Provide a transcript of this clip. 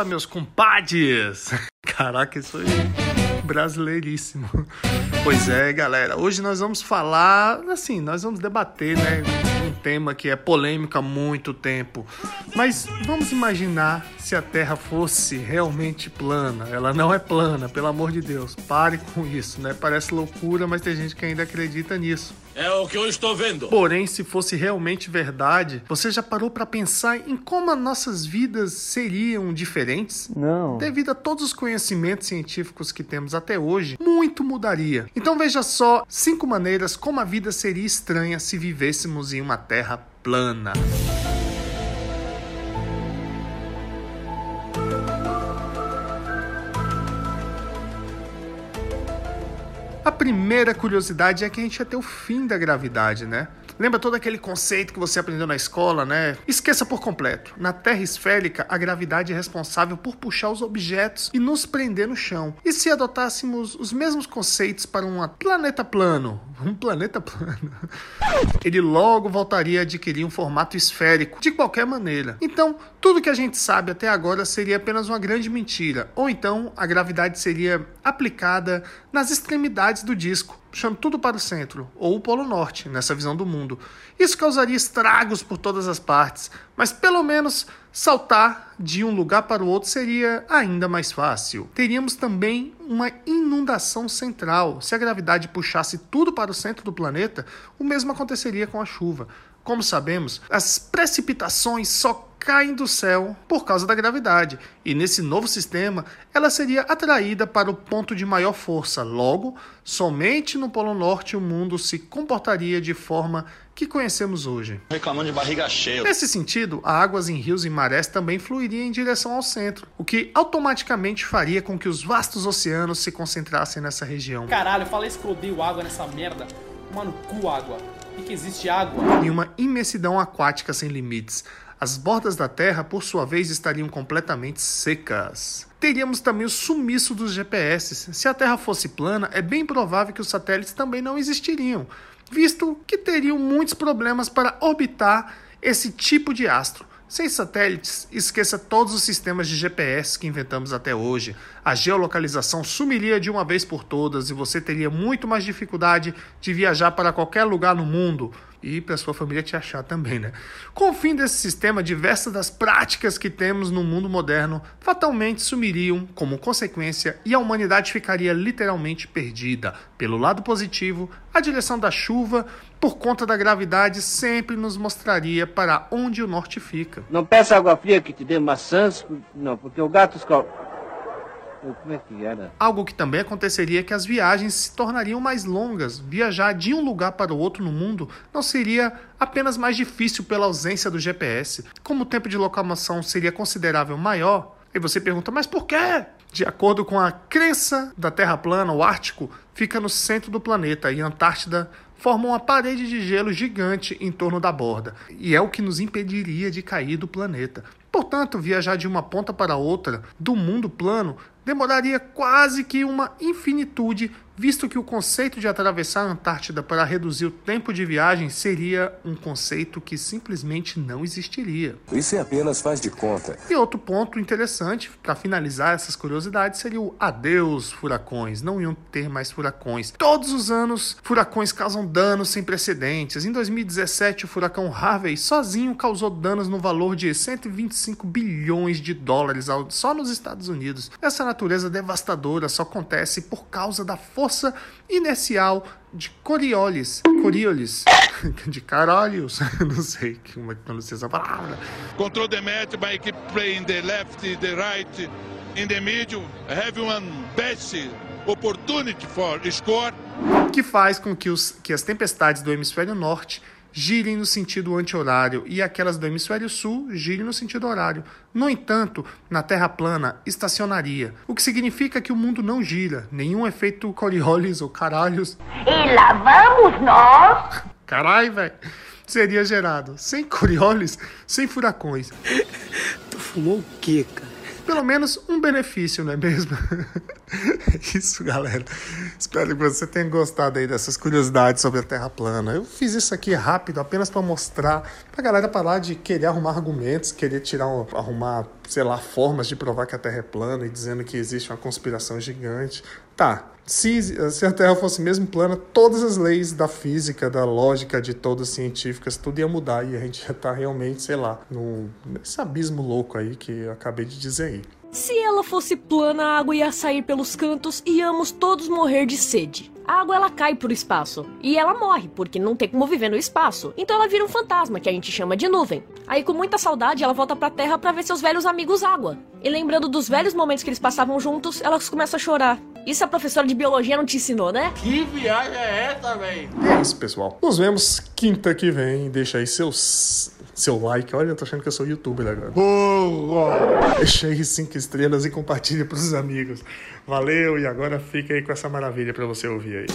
Fala, meus compadres! Caraca, isso aí brasileiríssimo. Pois é, galera. Hoje nós vamos falar, assim, nós vamos debater, né? Um tema que é polêmico há muito tempo. Mas vamos imaginar se a Terra fosse realmente plana. Ela não é plana, pelo amor de Deus. Pare com isso, né? Parece loucura, mas tem gente que ainda acredita nisso. É o que eu estou vendo. Porém, se fosse realmente verdade, você já parou para pensar em como as nossas vidas seriam diferentes? Não. Devido a todos os conhecimentos científicos que temos até hoje, muito mudaria. Então veja só cinco maneiras como a vida seria estranha se vivêssemos em uma Terra plana. A primeira curiosidade é que a gente ia ter o fim da gravidade, né? Lembra todo aquele conceito que você aprendeu na escola, né? Esqueça por completo. Na Terra esférica, a gravidade é responsável por puxar os objetos e nos prender no chão. E se adotássemos os mesmos conceitos para um planeta plano? Um planeta plano? Ele logo voltaria a adquirir um formato esférico, de qualquer maneira. Então, tudo que a gente sabe até agora seria apenas uma grande mentira. Ou então, a gravidade seria aplicada nas extremidades do disco puxando tudo para o centro, ou o Polo Norte, nessa visão do mundo. Isso causaria estragos por todas as partes, mas pelo menos saltar de um lugar para o outro seria ainda mais fácil. Teríamos também uma inundação central. Se a gravidade puxasse tudo para o centro do planeta, o mesmo aconteceria com a chuva. Como sabemos, as precipitações só caem do céu por causa da gravidade, e nesse novo sistema ela seria atraída para o ponto de maior força. Logo, somente no Polo Norte o mundo se comportaria de forma que conhecemos hoje. Reclamando de barriga cheia. Nesse sentido, as águas em rios e marés também fluiriam em direção ao centro, o que automaticamente faria com que os vastos oceanos se concentrassem nessa região. Caralho, fala isso que eu odeio água nessa merda. Mano, cu água. E que existe água. E uma imensidão aquática sem limites. As bordas da Terra, por sua vez, estariam completamente secas. Teríamos também o sumiço dos GPS. Se a Terra fosse plana, é bem provável que os satélites também não existiriam, visto que teriam muitos problemas para orbitar esse tipo de astro. Sem satélites, esqueça todos os sistemas de GPS que inventamos até hoje. A geolocalização sumiria de uma vez por todas e você teria muito mais dificuldade de viajar para qualquer lugar no mundo e para sua família te achar também, né? Com o fim desse sistema, diversas das práticas que temos no mundo moderno fatalmente sumiriam como consequência e a humanidade ficaria literalmente perdida. Pelo lado positivo, a direção da chuva, por conta da gravidade, sempre nos mostraria para onde o norte fica. Não peça água fria que te dê maçãs, não, porque o gato. Como é que era? Algo que também aconteceria é que as viagens se tornariam mais longas. Viajar de um lugar para o outro no mundo não seria apenas mais difícil pela ausência do GPS. Como o tempo de locomoção seria considerável maior, e você pergunta, mas por quê? De acordo com a crença da Terra plana, o Ártico fica no centro do planeta e a Antártida forma uma parede de gelo gigante em torno da borda, e é o que nos impediria de cair do planeta. Portanto, viajar de uma ponta para outra do mundo plano demoraria quase que uma infinitude, visto que o conceito de atravessar a Antártida para reduzir o tempo de viagem seria um conceito que simplesmente não existiria. Isso é apenas faz de conta. E outro ponto interessante, para finalizar essas curiosidades, seria o adeus furacões. Não iam ter mais furacões. Todos os anos, furacões causam danos sem precedentes. Em 2017, o furacão Harvey sozinho causou danos no valor de 125 bilhões de dólares só nos Estados Unidos. Essa natureza devastadora só acontece por causa da força inercial de Coriolis. Coriolis. De caralhos. Não sei como é que pronuncia essa palavra. Control the match by keep playing the left, the right, in the middle. Have one best opportunity for score. Que faz com que, os, que as tempestades do hemisfério norte girem no sentido anti-horário e aquelas do hemisfério sul girem no sentido horário. No entanto, na Terra plana estacionaria, o que significa que o mundo não gira, nenhum efeito Coriolis ou caralhos. E lá vamos nós! Carai, velho! Seria gerado sem Coriolis, sem furacões. Tu fumou o quê, cara? Pelo menos um benefício, não é mesmo? Isso, galera. Espero que você tenha gostado aí dessas curiosidades sobre a Terra plana. Eu fiz isso aqui rápido apenas para mostrar pra galera parar de querer arrumar argumentos, querer tirar um, arrumar, sei lá, formas de provar que a Terra é plana e dizendo que existe uma conspiração gigante. Tá, se, se a Terra fosse mesmo plana, todas as leis da física, da lógica de todas as científicas, tudo ia mudar e a gente ia estar realmente, sei lá, num, nesse abismo louco aí que eu acabei de dizer aí. Se ela fosse plana, a água ia sair pelos cantos e íamos todos morrer de sede. A água ela cai pro espaço e ela morre porque não tem como viver no espaço. Então ela vira um fantasma que a gente chama de nuvem. Aí com muita saudade ela volta pra terra para ver seus velhos amigos água. E lembrando dos velhos momentos que eles passavam juntos, ela começa a chorar. Isso a professora de biologia não te ensinou, né? Que viagem é essa, velho? É isso, pessoal. Nos vemos quinta que vem. Deixa aí seus seu like. Olha, eu tô achando que eu sou youtuber agora. Deixa aí cinco estrelas e compartilha pros amigos. Valeu, e agora fica aí com essa maravilha pra você ouvir aí.